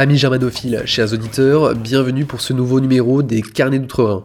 Amis germanophiles, chers auditeurs, bienvenue pour ce nouveau numéro des Carnets d'Outre-Rhin.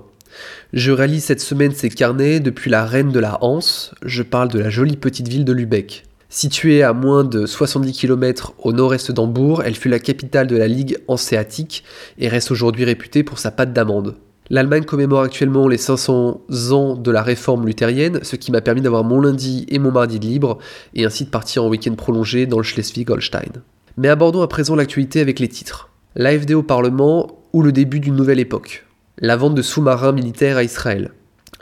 Je réalise cette semaine ces carnets depuis la reine de la Hanse, je parle de la jolie petite ville de Lübeck. Située à moins de 70 km au nord-est d'Hambourg, elle fut la capitale de la Ligue hanséatique et reste aujourd'hui réputée pour sa pâte d'amande. L'Allemagne commémore actuellement les 500 ans de la réforme luthérienne, ce qui m'a permis d'avoir mon lundi et mon mardi de libre, et ainsi de partir en week-end prolongé dans le Schleswig-Holstein. Mais abordons à présent l'actualité avec les titres. L'AFD au Parlement ou le début d'une nouvelle époque la vente de sous-marins militaires à Israël,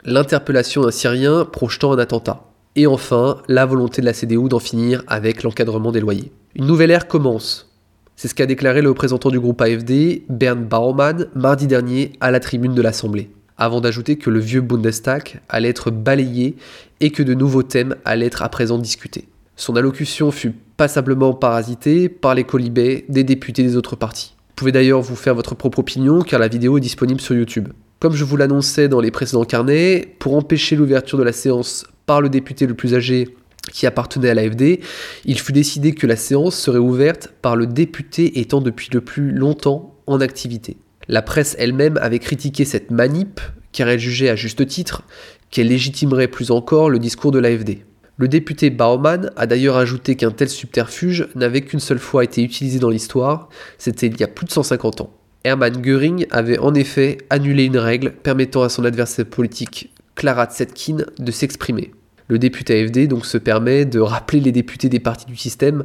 l'interpellation d'un Syrien projetant un attentat, et enfin la volonté de la CDU d'en finir avec l'encadrement des loyers. Une nouvelle ère commence. C'est ce qu'a déclaré le représentant du groupe AFD, Bernd Baumann, mardi dernier à la tribune de l'Assemblée, avant d'ajouter que le vieux Bundestag allait être balayé et que de nouveaux thèmes allaient être à présent discutés. Son allocution fut passablement parasitée par les colibets des députés des autres partis. Vous pouvez d'ailleurs vous faire votre propre opinion car la vidéo est disponible sur YouTube. Comme je vous l'annonçais dans les précédents carnets, pour empêcher l'ouverture de la séance par le député le plus âgé qui appartenait à l'AFD, il fut décidé que la séance serait ouverte par le député étant depuis le plus longtemps en activité. La presse elle-même avait critiqué cette manip car elle jugeait à juste titre qu'elle légitimerait plus encore le discours de l'AFD. Le député Baumann a d'ailleurs ajouté qu'un tel subterfuge n'avait qu'une seule fois été utilisé dans l'histoire, c'était il y a plus de 150 ans. Hermann Göring avait en effet annulé une règle permettant à son adversaire politique Clara Zetkin de s'exprimer. Le député AFD donc se permet de rappeler les députés des partis du système,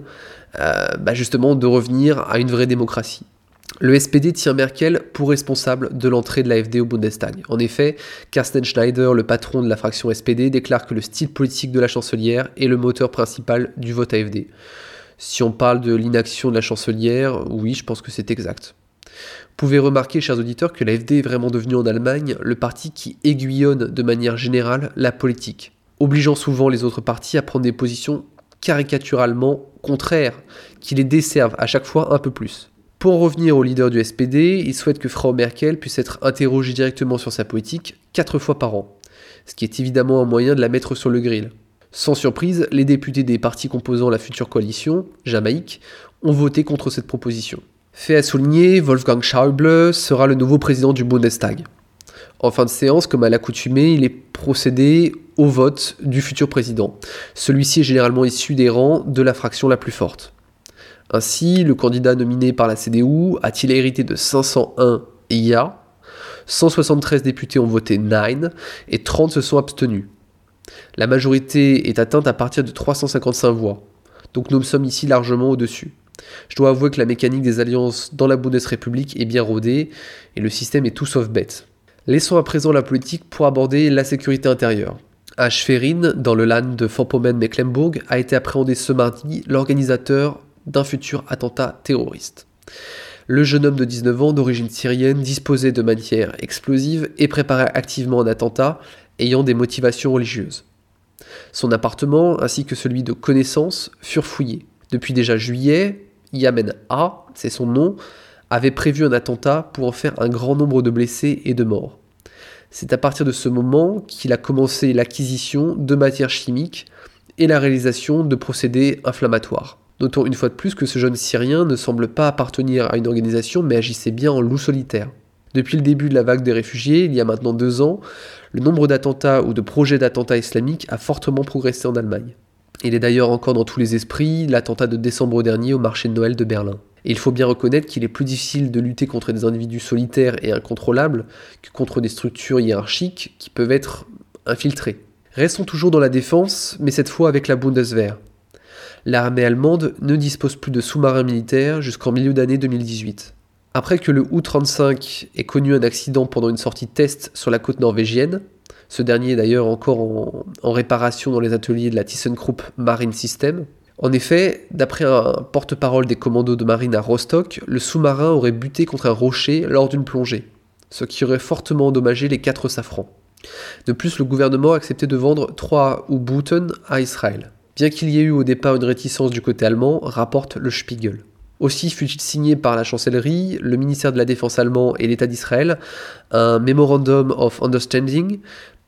euh, bah justement de revenir à une vraie démocratie. Le SPD tient Merkel pour responsable de l'entrée de l'AFD au Bundestag. En effet, Carsten Schneider, le patron de la fraction SPD, déclare que le style politique de la chancelière est le moteur principal du vote AFD. Si on parle de l'inaction de la chancelière, oui, je pense que c'est exact. Vous pouvez remarquer, chers auditeurs, que l'AFD est vraiment devenu en Allemagne le parti qui aiguillonne de manière générale la politique, obligeant souvent les autres partis à prendre des positions caricaturalement contraires, qui les desservent à chaque fois un peu plus. Pour en revenir au leader du SPD, il souhaite que Frau Merkel puisse être interrogée directement sur sa politique quatre fois par an, ce qui est évidemment un moyen de la mettre sur le grill. Sans surprise, les députés des partis composant la future coalition, Jamaïque, ont voté contre cette proposition. Fait à souligner, Wolfgang Schäuble sera le nouveau président du Bundestag. En fin de séance, comme à l'accoutumée, il est procédé au vote du futur président. Celui-ci est généralement issu des rangs de la fraction la plus forte. Ainsi, le candidat nominé par la CDU a-t-il hérité de 501 IA 173 députés ont voté 9 et 30 se sont abstenus. La majorité est atteinte à partir de 355 voix, donc nous sommes ici largement au-dessus. Je dois avouer que la mécanique des alliances dans la Bundesrepublik est bien rodée et le système est tout sauf bête. Laissons à présent la politique pour aborder la sécurité intérieure. À Schwerin, dans le land de Vorpommern-Mecklenburg, a été appréhendé ce mardi l'organisateur d'un futur attentat terroriste. Le jeune homme de 19 ans d'origine syrienne disposait de matière explosive et préparait activement un attentat ayant des motivations religieuses. Son appartement ainsi que celui de connaissance furent fouillés. Depuis déjà juillet, Yamen A, c'est son nom, avait prévu un attentat pour en faire un grand nombre de blessés et de morts. C'est à partir de ce moment qu'il a commencé l'acquisition de matières chimiques et la réalisation de procédés inflammatoires. Notons une fois de plus que ce jeune Syrien ne semble pas appartenir à une organisation mais agissait bien en loup solitaire. Depuis le début de la vague des réfugiés, il y a maintenant deux ans, le nombre d'attentats ou de projets d'attentats islamiques a fortement progressé en Allemagne. Il est d'ailleurs encore dans tous les esprits l'attentat de décembre dernier au marché de Noël de Berlin. Et il faut bien reconnaître qu'il est plus difficile de lutter contre des individus solitaires et incontrôlables que contre des structures hiérarchiques qui peuvent être infiltrées. Restons toujours dans la défense, mais cette fois avec la Bundeswehr l'armée allemande ne dispose plus de sous-marins militaires jusqu'en milieu d'année 2018. Après que le U-35 ait connu un accident pendant une sortie test sur la côte norvégienne, ce dernier est d'ailleurs encore en, réparation dans les ateliers de la ThyssenKrupp Marine System, en effet, d'après un porte-parole des commandos de marine à Rostock, le sous-marin aurait buté contre un rocher lors d'une plongée, ce qui aurait fortement endommagé les quatre safrans. De plus, le gouvernement a accepté de vendre trois U-Booten à Israël. Bien qu'il y ait eu au départ une réticence du côté allemand, rapporte le Spiegel. Aussi fut-il signé par la chancellerie, le ministère de la Défense allemand et l'État d'Israël un Memorandum of Understanding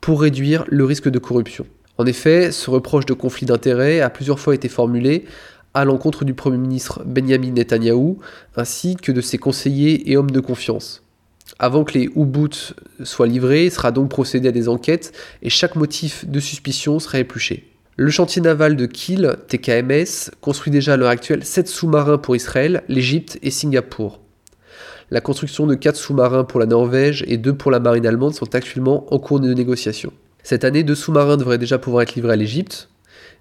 pour réduire le risque de corruption. En effet, ce reproche de conflit d'intérêts a plusieurs fois été formulé à l'encontre du Premier ministre Benjamin Netanyahou ainsi que de ses conseillers et hommes de confiance. Avant que les U-boots soient livrés, sera donc procédé à des enquêtes et chaque motif de suspicion sera épluché. Le chantier naval de Kiel, TKMS, construit déjà à l'heure actuelle 7 sous-marins pour Israël, l'Égypte et Singapour. La construction de 4 sous-marins pour la Norvège et 2 pour la marine allemande sont actuellement en cours de négociation. Cette année, deux sous-marins devraient déjà pouvoir être livrés à l'Égypte,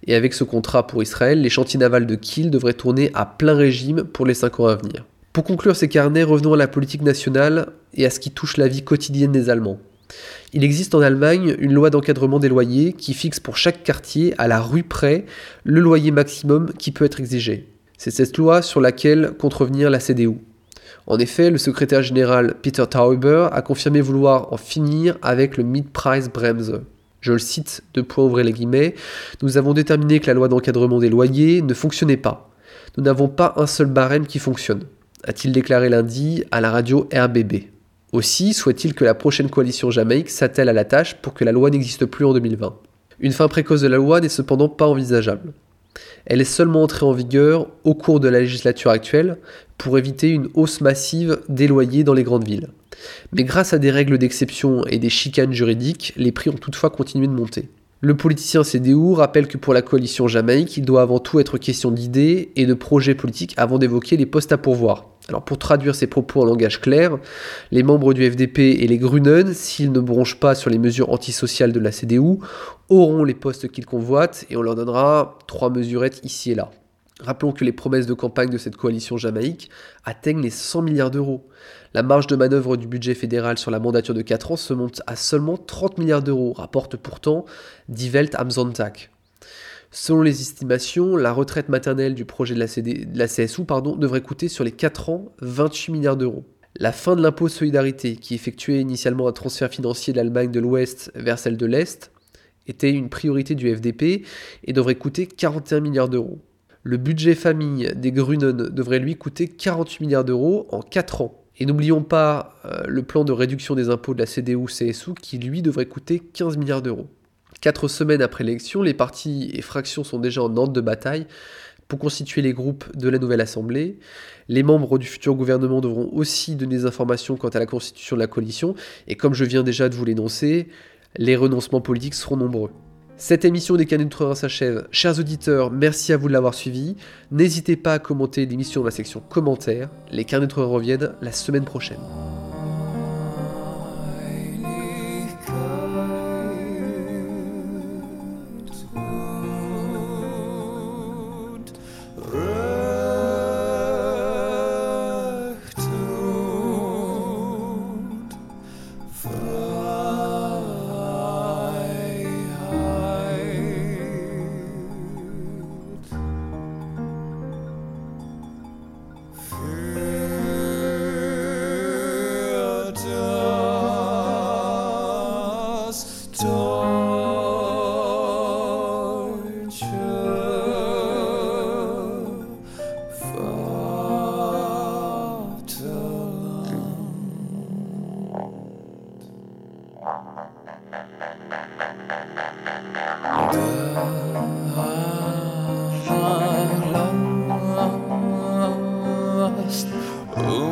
et avec ce contrat pour Israël, les chantiers navals de Kiel devraient tourner à plein régime pour les 5 ans à venir. Pour conclure ces carnets, revenons à la politique nationale et à ce qui touche la vie quotidienne des Allemands. Il existe en Allemagne une loi d'encadrement des loyers qui fixe pour chaque quartier, à la rue près, le loyer maximum qui peut être exigé. C'est cette loi sur laquelle compte la CDU. En effet, le secrétaire général Peter Tauber a confirmé vouloir en finir avec le Mietpreisbremse. Je le cite de point ouvrir les guillemets, nous avons déterminé que la loi d'encadrement des loyers ne fonctionnait pas. Nous n'avons pas un seul barème qui fonctionne, a-t-il déclaré lundi à la radio RBB. Aussi souhaite-t-il que la prochaine coalition Jamaïque s'attelle à la tâche pour que la loi n'existe plus en 2020. Une fin précoce de la loi n'est cependant pas envisageable. Elle est seulement entrée en vigueur au cours de la législature actuelle pour éviter une hausse massive des loyers dans les grandes villes. Mais grâce à des règles d'exception et des chicanes juridiques, les prix ont toutefois continué de monter. Le politicien CDU rappelle que pour la coalition Jamaïque, il doit avant tout être question d'idées et de projets politiques avant d'évoquer les postes à pourvoir. Alors pour traduire ces propos en langage clair, les membres du FDP et les Grünen, s'ils ne bronchent pas sur les mesures antisociales de la CDU, auront les postes qu'ils convoitent et on leur donnera trois mesurettes ici et là. Rappelons que les promesses de campagne de cette coalition jamaïque atteignent les 100 milliards d'euros. La marge de manœuvre du budget fédéral sur la mandature de 4 ans se monte à seulement 30 milliards d'euros, rapporte pourtant Die Welt am Sonntag. Selon les estimations, la retraite maternelle du projet de la, CSU pardon, devrait coûter sur les 4 ans 28 milliards d'euros. La fin de l'impôt solidarité, qui effectuait initialement un transfert financier de l'Allemagne de l'Ouest vers celle de l'Est, était une priorité du FDP et devrait coûter 41 milliards d'euros. Le budget famille des Grünen devrait lui coûter 48 milliards d'euros en 4 ans. Et n'oublions pas euh, le plan de réduction des impôts de la CDU-CSU qui lui devrait coûter 15 milliards d'euros. Quatre semaines après l'élection, les partis et fractions sont déjà en ordre de bataille pour constituer les groupes de la nouvelle Assemblée. Les membres du futur gouvernement devront aussi donner des informations quant à la constitution de la coalition, et comme je viens déjà de vous l'énoncer, les renoncements politiques seront nombreux. Cette émission des Canets d'Outre-Rhin s'achève. Chers auditeurs, merci à vous de l'avoir suivi. N'hésitez pas à commenter l'émission dans la section commentaires. Les Carnets d'Outre-Rhin reviennent la semaine prochaine. Oh.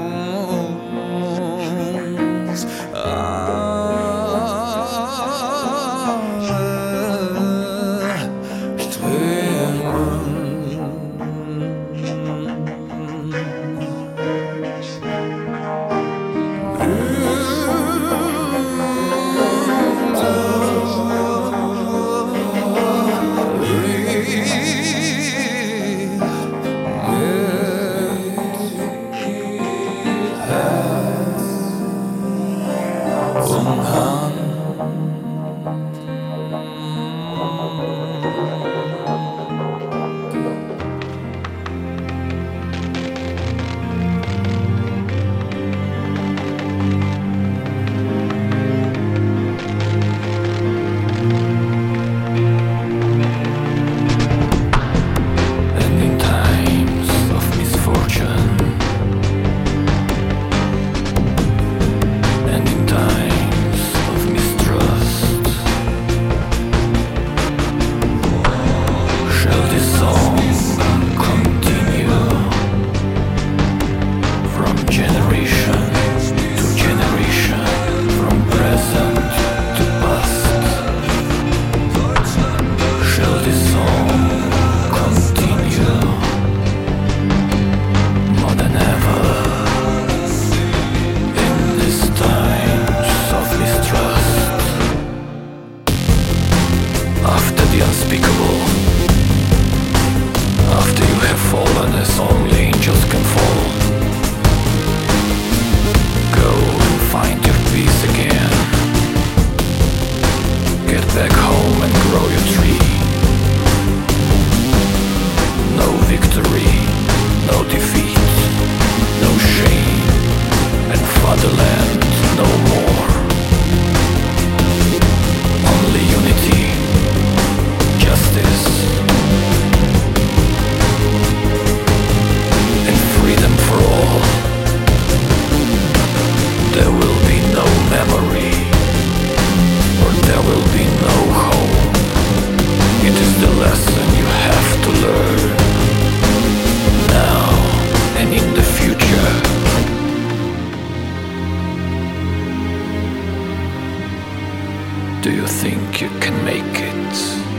Do you think you can make it?